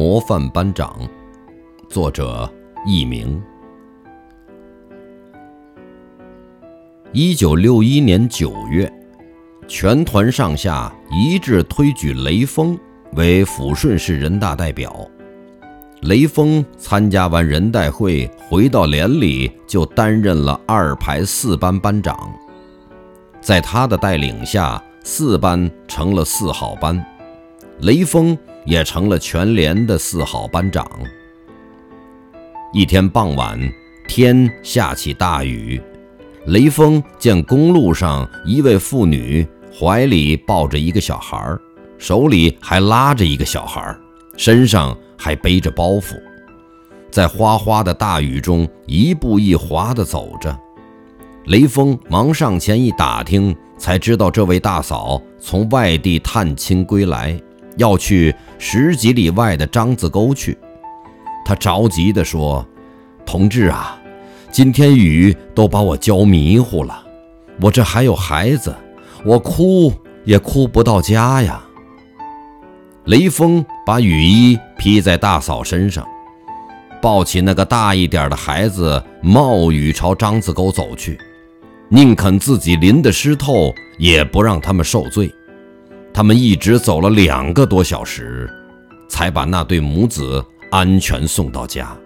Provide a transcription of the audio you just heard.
模范班长，作者佚名。一九六一年九月，全团上下一致推举雷锋为抚顺市人大代表。雷锋参加完人代会，回到连里就担任了二排四班班长。在他的带领下，四班成了四好班，雷锋也成了全连的四好班长。一天傍晚，天下起大雨。雷锋见公路上一位妇女怀里抱着一个小孩，手里还拉着一个小孩，身上还背着包袱，在哗哗的大雨中一步一滑地走着。雷锋忙上前一打听，才知道这位大嫂从外地探亲归来，要去十几里外的獐子沟去。他着急地说：“同志啊！”今天雨都把我浇迷糊了，我这还有孩子，我哭也哭不到家呀。雷锋把雨衣披在大嫂身上，抱起那个大一点的孩子，冒雨朝獐子沟走去，宁肯自己淋得湿透，也不让他们受罪。他们一直走了两个多小时，才把那对母子安全送到家。